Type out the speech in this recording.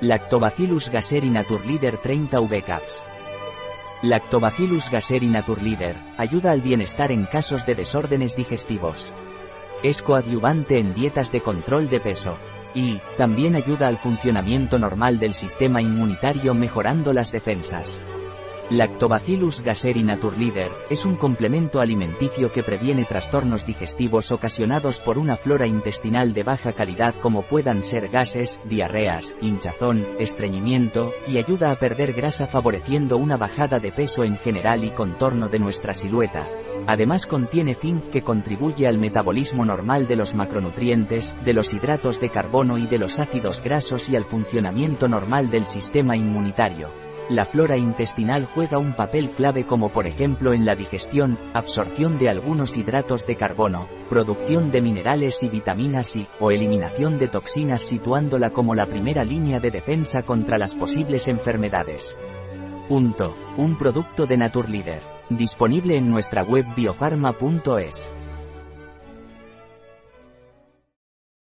Lactobacillus gaseri Naturleader 30 V Caps. Lactobacillus gaseri Naturleader ayuda al bienestar en casos de desórdenes digestivos. Es coadyuvante en dietas de control de peso. Y, también ayuda al funcionamiento normal del sistema inmunitario mejorando las defensas. Lactobacillus gaseri Naturleader es un complemento alimenticio que previene trastornos digestivos ocasionados por una flora intestinal de baja calidad como puedan ser gases, diarreas, hinchazón, estreñimiento, y ayuda a perder grasa favoreciendo una bajada de peso en general y contorno de nuestra silueta. Además contiene zinc que contribuye al metabolismo normal de los macronutrientes, de los hidratos de carbono y de los ácidos grasos y al funcionamiento normal del sistema inmunitario. La flora intestinal juega un papel clave como por ejemplo en la digestión, absorción de algunos hidratos de carbono, producción de minerales y vitaminas y, o eliminación de toxinas situándola como la primera línea de defensa contra las posibles enfermedades. Punto. Un producto de Naturleader. Disponible en nuestra web biofarma.es.